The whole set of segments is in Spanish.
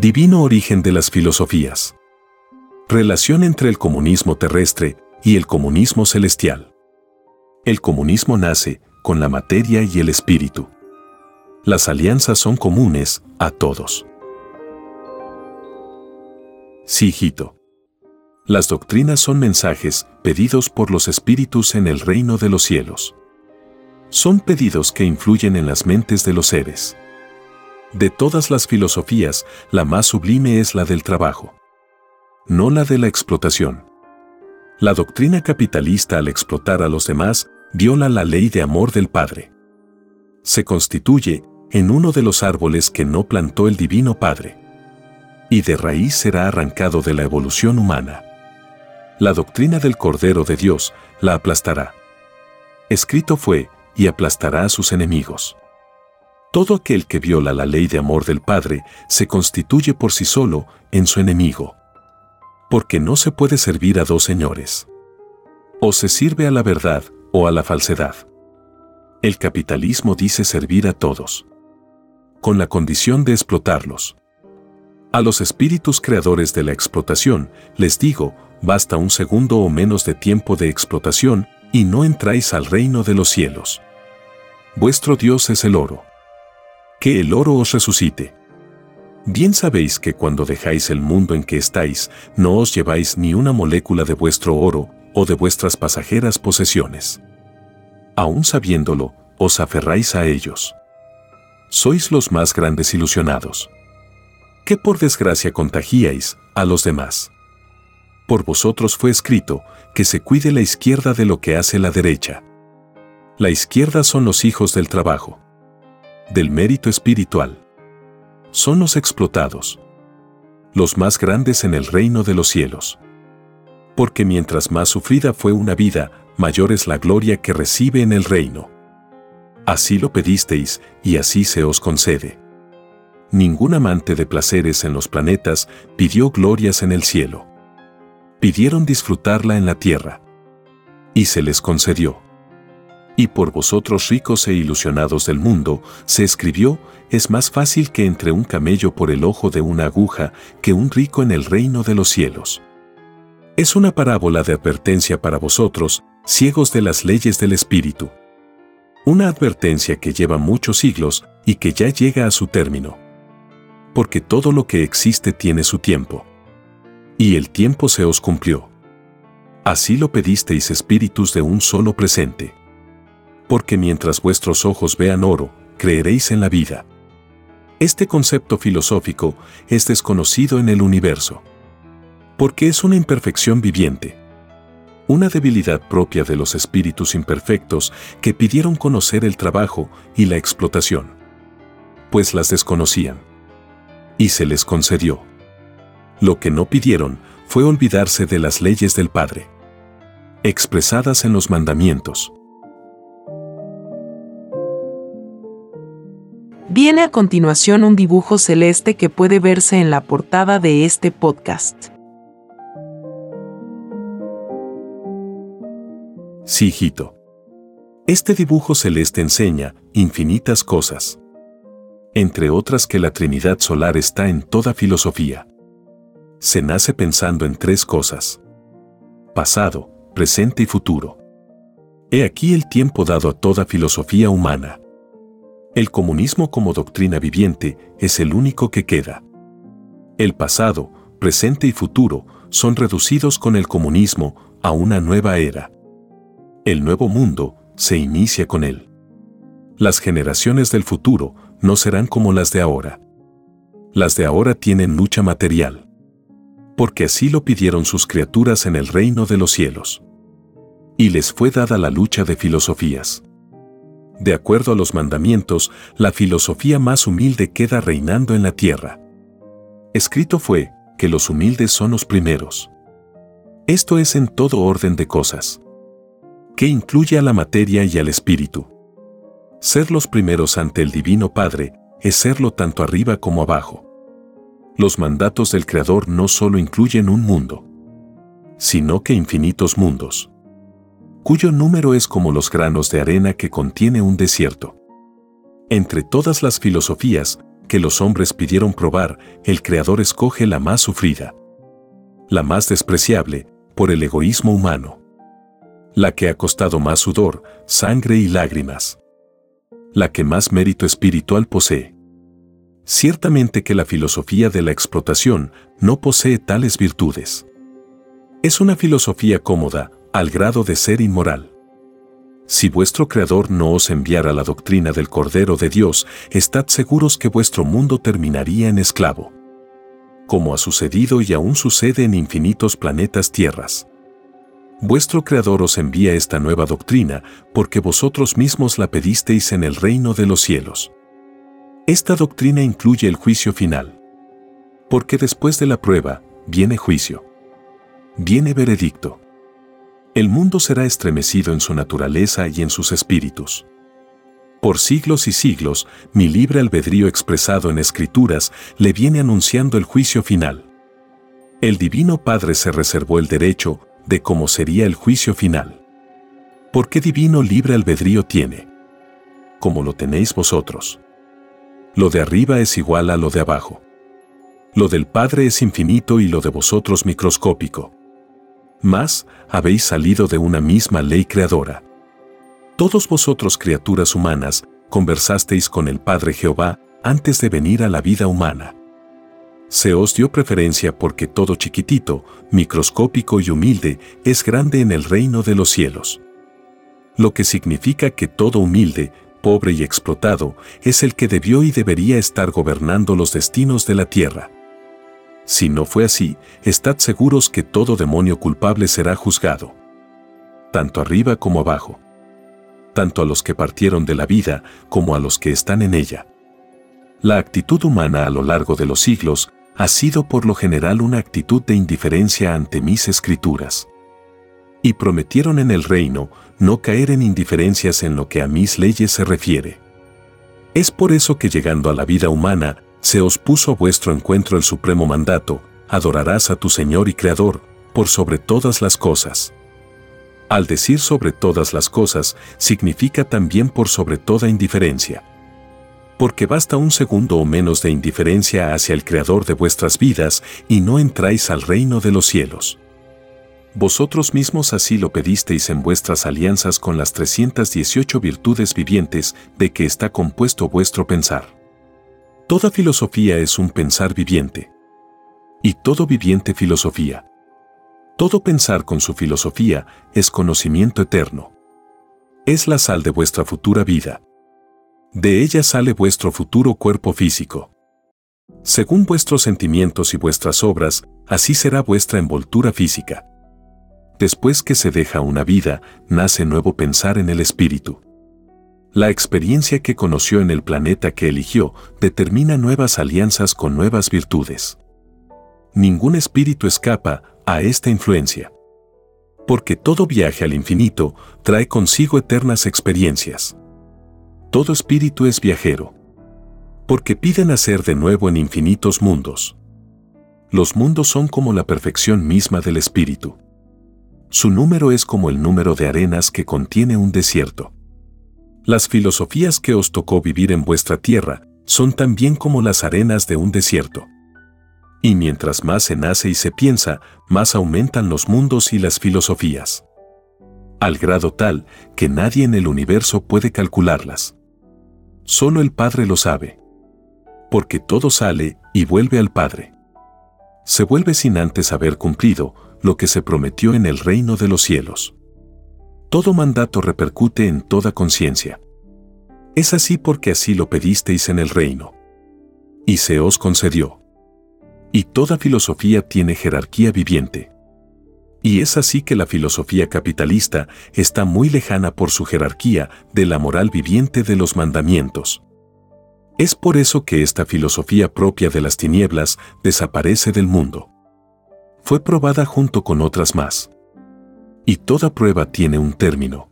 Divino origen de las filosofías. Relación entre el comunismo terrestre y el comunismo celestial. El comunismo nace con la materia y el espíritu. Las alianzas son comunes a todos. Sí, Las doctrinas son mensajes pedidos por los espíritus en el reino de los cielos. Son pedidos que influyen en las mentes de los seres. De todas las filosofías, la más sublime es la del trabajo, no la de la explotación. La doctrina capitalista al explotar a los demás viola la ley de amor del Padre. Se constituye en uno de los árboles que no plantó el Divino Padre. Y de raíz será arrancado de la evolución humana. La doctrina del Cordero de Dios la aplastará. Escrito fue, y aplastará a sus enemigos. Todo aquel que viola la ley de amor del Padre se constituye por sí solo en su enemigo. Porque no se puede servir a dos señores. O se sirve a la verdad o a la falsedad. El capitalismo dice servir a todos. Con la condición de explotarlos. A los espíritus creadores de la explotación, les digo, basta un segundo o menos de tiempo de explotación y no entráis al reino de los cielos. Vuestro Dios es el oro que el oro os resucite. Bien sabéis que cuando dejáis el mundo en que estáis, no os lleváis ni una molécula de vuestro oro o de vuestras pasajeras posesiones. Aún sabiéndolo, os aferráis a ellos. Sois los más grandes ilusionados. Que por desgracia contagiáis a los demás. Por vosotros fue escrito que se cuide la izquierda de lo que hace la derecha. La izquierda son los hijos del trabajo del mérito espiritual. Son los explotados, los más grandes en el reino de los cielos. Porque mientras más sufrida fue una vida, mayor es la gloria que recibe en el reino. Así lo pedisteis, y así se os concede. Ningún amante de placeres en los planetas pidió glorias en el cielo. Pidieron disfrutarla en la tierra. Y se les concedió y por vosotros ricos e ilusionados del mundo, se escribió, es más fácil que entre un camello por el ojo de una aguja que un rico en el reino de los cielos. Es una parábola de advertencia para vosotros, ciegos de las leyes del Espíritu. Una advertencia que lleva muchos siglos y que ya llega a su término. Porque todo lo que existe tiene su tiempo. Y el tiempo se os cumplió. Así lo pedisteis espíritus de un solo presente porque mientras vuestros ojos vean oro, creeréis en la vida. Este concepto filosófico es desconocido en el universo. Porque es una imperfección viviente. Una debilidad propia de los espíritus imperfectos que pidieron conocer el trabajo y la explotación. Pues las desconocían. Y se les concedió. Lo que no pidieron fue olvidarse de las leyes del Padre. Expresadas en los mandamientos. Viene a continuación un dibujo celeste que puede verse en la portada de este podcast. Sí, hijito. Este dibujo celeste enseña infinitas cosas. Entre otras que la Trinidad Solar está en toda filosofía. Se nace pensando en tres cosas. Pasado, presente y futuro. He aquí el tiempo dado a toda filosofía humana. El comunismo como doctrina viviente es el único que queda. El pasado, presente y futuro son reducidos con el comunismo a una nueva era. El nuevo mundo se inicia con él. Las generaciones del futuro no serán como las de ahora. Las de ahora tienen lucha material. Porque así lo pidieron sus criaturas en el reino de los cielos. Y les fue dada la lucha de filosofías. De acuerdo a los mandamientos, la filosofía más humilde queda reinando en la tierra. Escrito fue que los humildes son los primeros. Esto es en todo orden de cosas. Que incluye a la materia y al espíritu. Ser los primeros ante el Divino Padre es serlo tanto arriba como abajo. Los mandatos del Creador no solo incluyen un mundo, sino que infinitos mundos cuyo número es como los granos de arena que contiene un desierto. Entre todas las filosofías que los hombres pidieron probar, el Creador escoge la más sufrida, la más despreciable, por el egoísmo humano, la que ha costado más sudor, sangre y lágrimas, la que más mérito espiritual posee. Ciertamente que la filosofía de la explotación no posee tales virtudes. Es una filosofía cómoda, al grado de ser inmoral. Si vuestro Creador no os enviara la doctrina del Cordero de Dios, estad seguros que vuestro mundo terminaría en esclavo. Como ha sucedido y aún sucede en infinitos planetas tierras. Vuestro Creador os envía esta nueva doctrina porque vosotros mismos la pedisteis en el reino de los cielos. Esta doctrina incluye el juicio final. Porque después de la prueba, viene juicio. Viene veredicto el mundo será estremecido en su naturaleza y en sus espíritus. Por siglos y siglos, mi libre albedrío expresado en escrituras le viene anunciando el juicio final. El Divino Padre se reservó el derecho de cómo sería el juicio final. ¿Por qué divino libre albedrío tiene? Como lo tenéis vosotros. Lo de arriba es igual a lo de abajo. Lo del Padre es infinito y lo de vosotros microscópico. Mas, habéis salido de una misma ley creadora. Todos vosotros criaturas humanas, conversasteis con el Padre Jehová antes de venir a la vida humana. Se os dio preferencia porque todo chiquitito, microscópico y humilde es grande en el reino de los cielos. Lo que significa que todo humilde, pobre y explotado es el que debió y debería estar gobernando los destinos de la tierra. Si no fue así, estad seguros que todo demonio culpable será juzgado. Tanto arriba como abajo. Tanto a los que partieron de la vida como a los que están en ella. La actitud humana a lo largo de los siglos ha sido por lo general una actitud de indiferencia ante mis escrituras. Y prometieron en el reino no caer en indiferencias en lo que a mis leyes se refiere. Es por eso que llegando a la vida humana, se os puso a vuestro encuentro el supremo mandato, adorarás a tu Señor y Creador, por sobre todas las cosas. Al decir sobre todas las cosas, significa también por sobre toda indiferencia. Porque basta un segundo o menos de indiferencia hacia el Creador de vuestras vidas y no entráis al reino de los cielos. Vosotros mismos así lo pedisteis en vuestras alianzas con las 318 virtudes vivientes de que está compuesto vuestro pensar. Toda filosofía es un pensar viviente. Y todo viviente filosofía. Todo pensar con su filosofía es conocimiento eterno. Es la sal de vuestra futura vida. De ella sale vuestro futuro cuerpo físico. Según vuestros sentimientos y vuestras obras, así será vuestra envoltura física. Después que se deja una vida, nace nuevo pensar en el espíritu. La experiencia que conoció en el planeta que eligió determina nuevas alianzas con nuevas virtudes. Ningún espíritu escapa a esta influencia. Porque todo viaje al infinito trae consigo eternas experiencias. Todo espíritu es viajero. Porque pide nacer de nuevo en infinitos mundos. Los mundos son como la perfección misma del espíritu. Su número es como el número de arenas que contiene un desierto. Las filosofías que os tocó vivir en vuestra tierra son también como las arenas de un desierto. Y mientras más se nace y se piensa, más aumentan los mundos y las filosofías. Al grado tal que nadie en el universo puede calcularlas. Solo el Padre lo sabe. Porque todo sale y vuelve al Padre. se vuelve sin antes haber cumplido lo que se prometió en el reino de los cielos. Todo mandato repercute en toda conciencia. Es así porque así lo pedisteis en el reino. Y se os concedió. Y toda filosofía tiene jerarquía viviente. Y es así que la filosofía capitalista está muy lejana por su jerarquía de la moral viviente de los mandamientos. Es por eso que esta filosofía propia de las tinieblas desaparece del mundo. Fue probada junto con otras más. Y toda prueba tiene un término.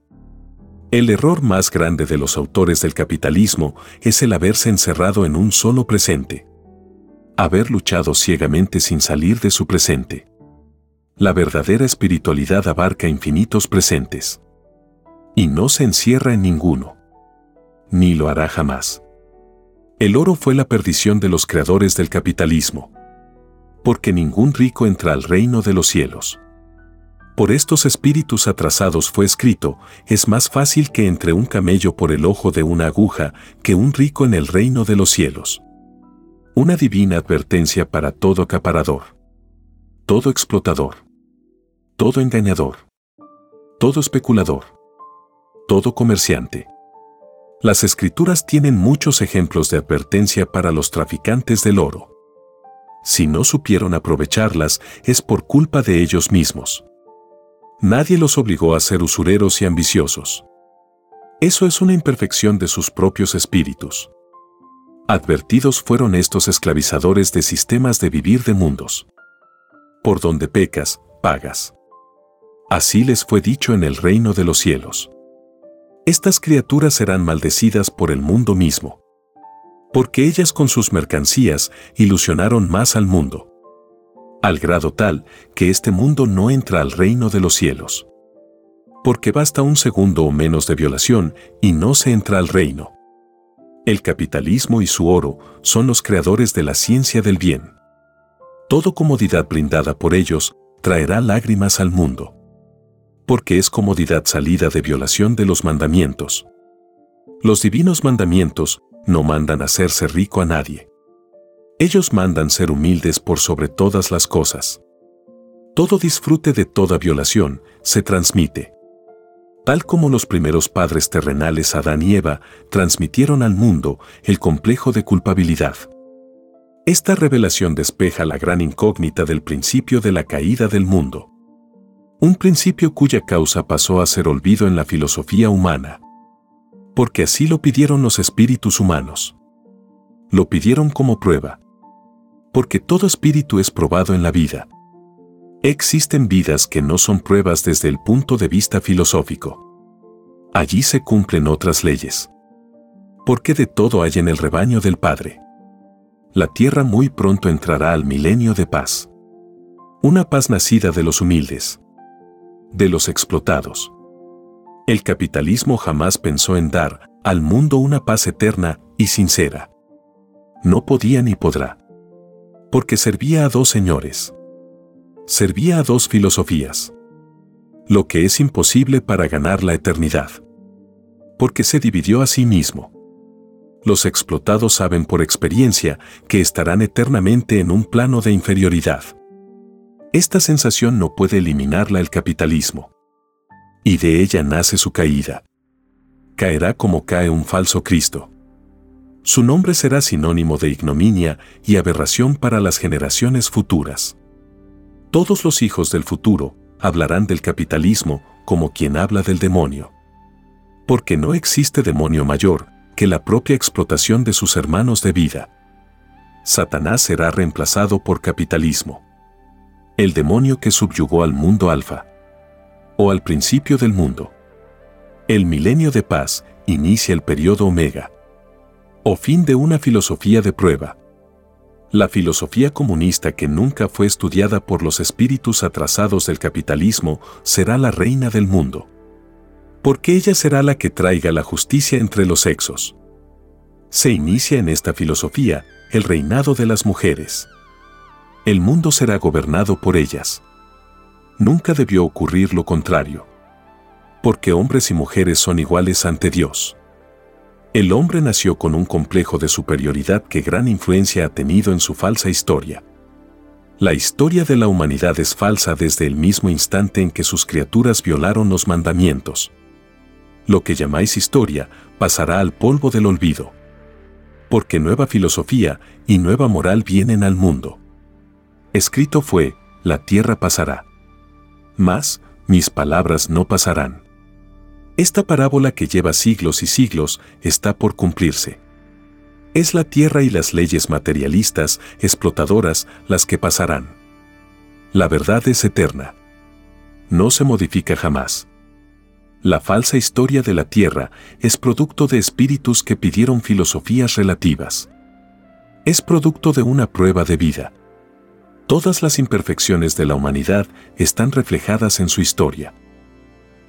El error más grande de los autores del capitalismo es el haberse encerrado en un solo presente. Haber luchado ciegamente sin salir de su presente. La verdadera espiritualidad abarca infinitos presentes. Y no se encierra en ninguno. Ni lo hará jamás. El oro fue la perdición de los creadores del capitalismo. Porque ningún rico entra al reino de los cielos. Por estos espíritus atrasados fue escrito, es más fácil que entre un camello por el ojo de una aguja que un rico en el reino de los cielos. Una divina advertencia para todo acaparador. Todo explotador. Todo engañador. Todo especulador. Todo comerciante las escrituras tienen muchos ejemplos de advertencia para los traficantes del oro. Si no supieron aprovecharlas, es por culpa de ellos mismos. Nadie los obligó a ser usureros y ambiciosos. Eso es una imperfección de sus propios espíritus. Advertidos fueron estos esclavizadores de sistemas de vivir de mundos. Por donde pecas, pagas. Así les fue dicho en el reino de los cielos estas criaturas serán maldecidas por el mundo mismo. Porque ellas con sus mercancías ilusionaron más al mundo. Al grado tal que este mundo no entra al reino de los cielos. Porque basta un segundo o menos de violación y no se entra al reino. El capitalismo y su oro son los creadores de la ciencia del bien. Todo comodidad brindada por ellos traerá lágrimas al mundo porque es comodidad salida de violación de los mandamientos. Los divinos mandamientos no mandan hacerse rico a nadie. Ellos mandan ser humildes por sobre todas las cosas. Todo disfrute de toda violación se transmite. Tal como los primeros padres terrenales Adán y Eva transmitieron al mundo el complejo de culpabilidad. Esta revelación despeja la gran incógnita del principio de la caída del mundo un principio cuya causa pasó a ser olvido en la filosofía humana. Porque así lo pidieron los espíritus humanos. Lo pidieron como prueba. Porque todo espíritu es probado en la vida. Existen vidas que no son pruebas desde el punto de vista filosófico. Allí se cumplen otras leyes. Porque de todo hay en el rebaño del Padre. La tierra muy pronto entrará al milenio de paz. Una paz nacida de los humildes de los explotados. El capitalismo jamás pensó en dar al mundo una paz eterna y sincera. No podía ni podrá. Porque servía a dos señores. Servía a dos filosofías. Lo que es imposible para ganar la eternidad. Porque se dividió a sí mismo. Los explotados saben por experiencia que estarán eternamente en un plano de inferioridad. Esta sensación no puede eliminarla el capitalismo. Y de ella nace su caída. Caerá como cae un falso Cristo. Su nombre será sinónimo de ignominia y aberración para las generaciones futuras. Todos los hijos del futuro hablarán del capitalismo como quien habla del demonio. Porque no existe demonio mayor que la propia explotación de sus hermanos de vida. Satanás será reemplazado por capitalismo el demonio que subyugó al mundo alfa, o al principio del mundo. El milenio de paz inicia el periodo omega, o fin de una filosofía de prueba. La filosofía comunista que nunca fue estudiada por los espíritus atrasados del capitalismo será la reina del mundo. Porque ella será la que traiga la justicia entre los sexos. Se inicia en esta filosofía el reinado de las mujeres el mundo será gobernado por ellas. Nunca debió ocurrir lo contrario. Porque hombres y mujeres son iguales ante Dios. El hombre nació con un complejo de superioridad que gran influencia ha tenido en su falsa historia. La historia de la humanidad es falsa desde el mismo instante en que sus criaturas violaron los mandamientos. Lo que llamáis historia pasará al polvo del olvido. Porque nueva filosofía y nueva moral vienen al mundo. Escrito fue, la tierra pasará. Mas, mis palabras no pasarán. Esta parábola que lleva siglos y siglos está por cumplirse. Es la tierra y las leyes materialistas, explotadoras, las que pasarán. La verdad es eterna. No se modifica jamás. La falsa historia de la tierra es producto de espíritus que pidieron filosofías relativas. Es producto de una prueba de vida. Todas las imperfecciones de la humanidad están reflejadas en su historia.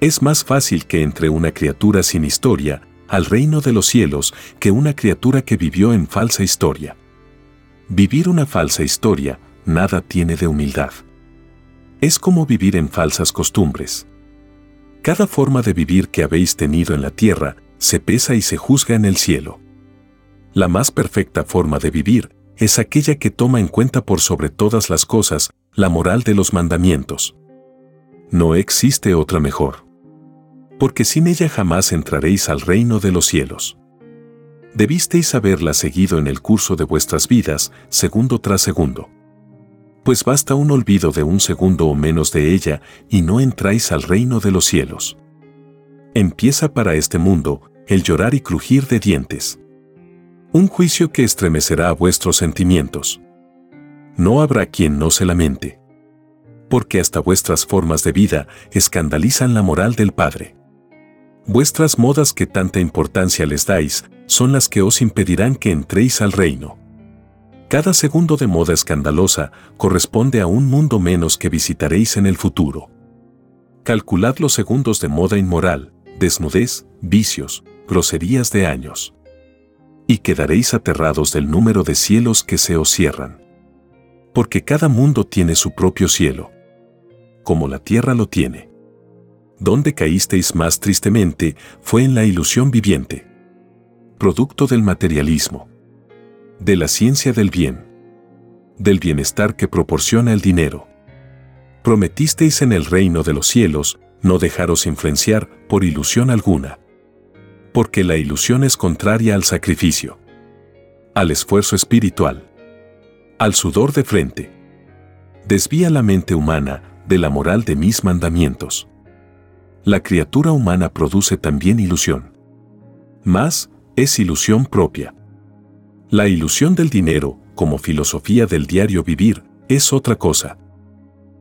Es más fácil que entre una criatura sin historia al reino de los cielos que una criatura que vivió en falsa historia. Vivir una falsa historia nada tiene de humildad. Es como vivir en falsas costumbres. Cada forma de vivir que habéis tenido en la tierra se pesa y se juzga en el cielo. La más perfecta forma de vivir es aquella que toma en cuenta por sobre todas las cosas la moral de los mandamientos. No existe otra mejor porque sin ella jamás entraréis al reino de los cielos. Debisteis haberla seguido en el curso de vuestras vidas, segundo tras segundo. Pues basta un olvido de un segundo o menos de ella y no entráis al reino de los cielos. Empieza para este mundo el llorar y crujir de dientes. Un juicio que estremecerá a vuestros sentimientos. No habrá quien no se lamente. Porque hasta vuestras formas de vida escandalizan la moral del Padre. Vuestras modas que tanta importancia les dais son las que os impedirán que entréis al reino. Cada segundo de moda escandalosa corresponde a un mundo menos que visitaréis en el futuro. Calculad los segundos de moda inmoral, desnudez, vicios, groserías de años. Y quedaréis aterrados del número de cielos que se os cierran. Porque cada mundo tiene su propio cielo. Como la tierra lo tiene donde caísteis más tristemente fue en la ilusión viviente, producto del materialismo, de la ciencia del bien, del bienestar que proporciona el dinero. Prometisteis en el reino de los cielos no dejaros influenciar por ilusión alguna, porque la ilusión es contraria al sacrificio, al esfuerzo espiritual, al sudor de frente. Desvía la mente humana de la moral de mis mandamientos la criatura humana produce también ilusión. Más, es ilusión propia. La ilusión del dinero, como filosofía del diario vivir, es otra cosa.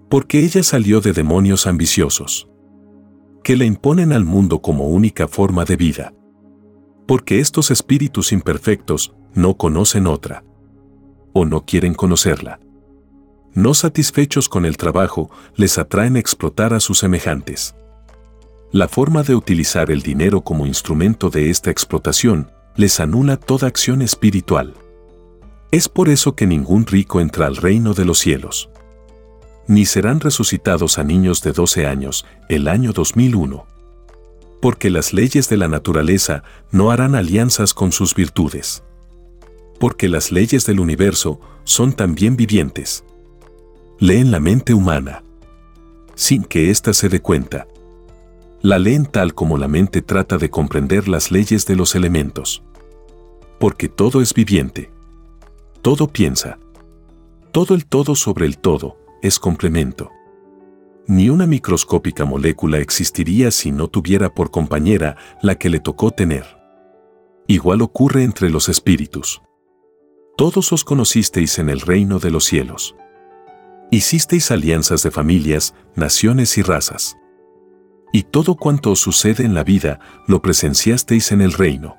Porque ella salió de demonios ambiciosos. Que le imponen al mundo como única forma de vida. Porque estos espíritus imperfectos no conocen otra. O no quieren conocerla. No satisfechos con el trabajo, les atraen explotar a sus semejantes. La forma de utilizar el dinero como instrumento de esta explotación les anula toda acción espiritual. Es por eso que ningún rico entra al reino de los cielos. Ni serán resucitados a niños de 12 años el año 2001. Porque las leyes de la naturaleza no harán alianzas con sus virtudes. Porque las leyes del universo son también vivientes. Leen la mente humana. Sin que ésta se dé cuenta la leen tal como la mente trata de comprender las leyes de los elementos. Porque todo es viviente. Todo piensa. Todo el todo sobre el todo es complemento. Ni una microscópica molécula existiría si no tuviera por compañera la que le tocó tener. Igual ocurre entre los espíritus. Todos os conocisteis en el reino de los cielos. Hicisteis alianzas de familias, naciones y razas y todo cuanto os sucede en la vida lo presenciasteis en el reino.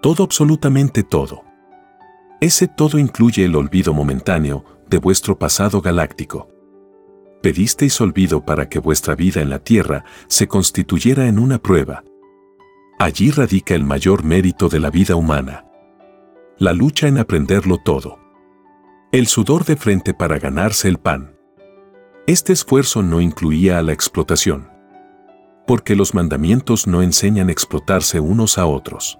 Todo absolutamente todo. Ese todo incluye el olvido momentáneo de vuestro pasado galáctico. Pedisteis olvido para que vuestra vida en la Tierra se constituyera en una prueba. Allí radica el mayor mérito de la vida humana. La lucha en aprenderlo todo. El sudor de frente para ganarse el pan. Este esfuerzo no incluía a la explotación porque los mandamientos no enseñan a explotarse unos a otros.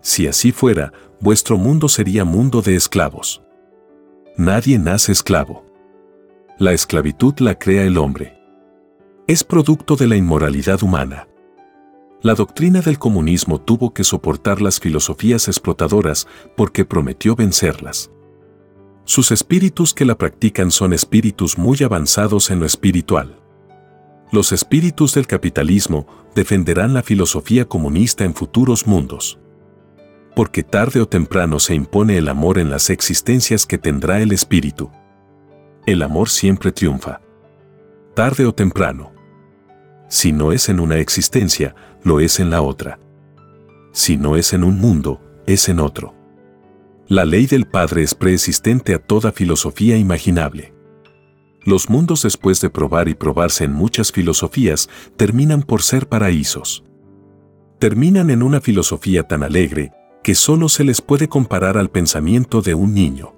Si así fuera, vuestro mundo sería mundo de esclavos. Nadie nace esclavo. La esclavitud la crea el hombre. Es producto de la inmoralidad humana. La doctrina del comunismo tuvo que soportar las filosofías explotadoras porque prometió vencerlas. Sus espíritus que la practican son espíritus muy avanzados en lo espiritual. Los espíritus del capitalismo defenderán la filosofía comunista en futuros mundos. Porque tarde o temprano se impone el amor en las existencias que tendrá el espíritu. El amor siempre triunfa. Tarde o temprano. Si no es en una existencia, lo es en la otra. Si no es en un mundo, es en otro. La ley del Padre es preexistente a toda filosofía imaginable. Los mundos después de probar y probarse en muchas filosofías terminan por ser paraísos. Terminan en una filosofía tan alegre que solo se les puede comparar al pensamiento de un niño.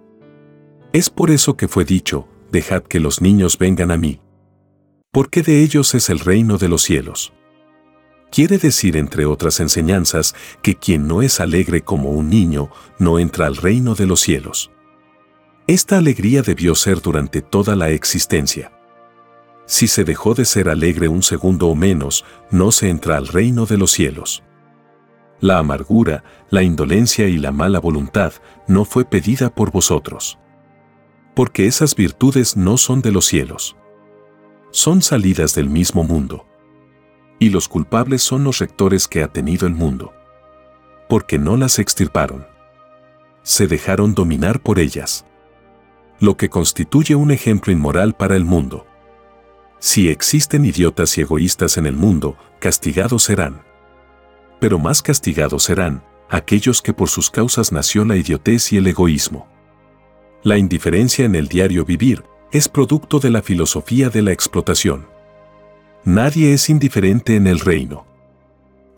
Es por eso que fue dicho, dejad que los niños vengan a mí. Porque de ellos es el reino de los cielos. Quiere decir, entre otras enseñanzas, que quien no es alegre como un niño no entra al reino de los cielos. Esta alegría debió ser durante toda la existencia. Si se dejó de ser alegre un segundo o menos, no se entra al reino de los cielos. La amargura, la indolencia y la mala voluntad no fue pedida por vosotros. Porque esas virtudes no son de los cielos. Son salidas del mismo mundo y los culpables son los rectores que ha tenido el mundo. Porque no las extirparon. Se dejaron dominar por ellas. Lo que constituye un ejemplo inmoral para el mundo. Si existen idiotas y egoístas en el mundo, castigados serán. Pero más castigados serán aquellos que por sus causas nació la idiotez y el egoísmo. La indiferencia en el diario vivir es producto de la filosofía de la explotación. Nadie es indiferente en el reino.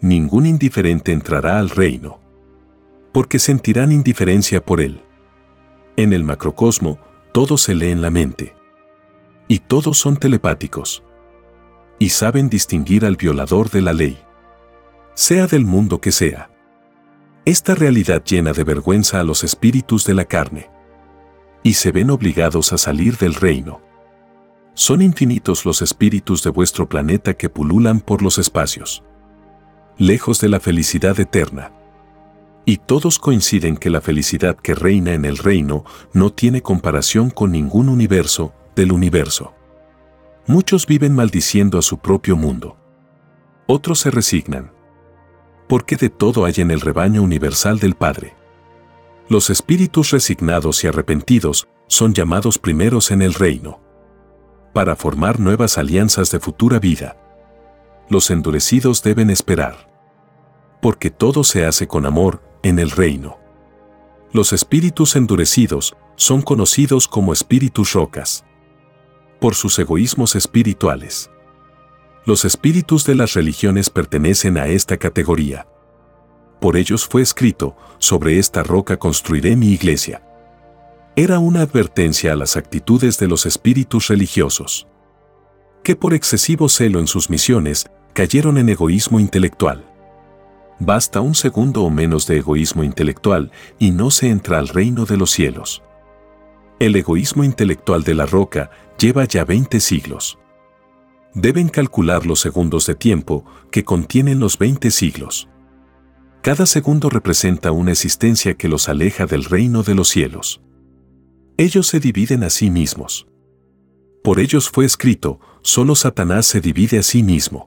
Ningún indiferente entrará al reino. Porque sentirán indiferencia por él. En el macrocosmo, todo se lee en la mente. Y todos son telepáticos. Y saben distinguir al violador de la ley. Sea del mundo que sea. Esta realidad llena de vergüenza a los espíritus de la carne. Y se ven obligados a salir del reino. Son infinitos los espíritus de vuestro planeta que pululan por los espacios. Lejos de la felicidad eterna. Y todos coinciden que la felicidad que reina en el reino no tiene comparación con ningún universo del universo. Muchos viven maldiciendo a su propio mundo. Otros se resignan. Porque de todo hay en el rebaño universal del Padre. Los espíritus resignados y arrepentidos son llamados primeros en el reino para formar nuevas alianzas de futura vida. Los endurecidos deben esperar. Porque todo se hace con amor en el reino. Los espíritus endurecidos son conocidos como espíritus rocas. Por sus egoísmos espirituales. Los espíritus de las religiones pertenecen a esta categoría. Por ellos fue escrito, sobre esta roca construiré mi iglesia era una advertencia a las actitudes de los espíritus religiosos, que por excesivo celo en sus misiones cayeron en egoísmo intelectual. Basta un segundo o menos de egoísmo intelectual y no se entra al reino de los cielos. El egoísmo intelectual de la roca lleva ya 20 siglos. Deben calcular los segundos de tiempo que contienen los 20 siglos. Cada segundo representa una existencia que los aleja del reino de los cielos ellos se dividen a sí mismos. Por ellos fue escrito, solo Satanás se divide a sí mismo.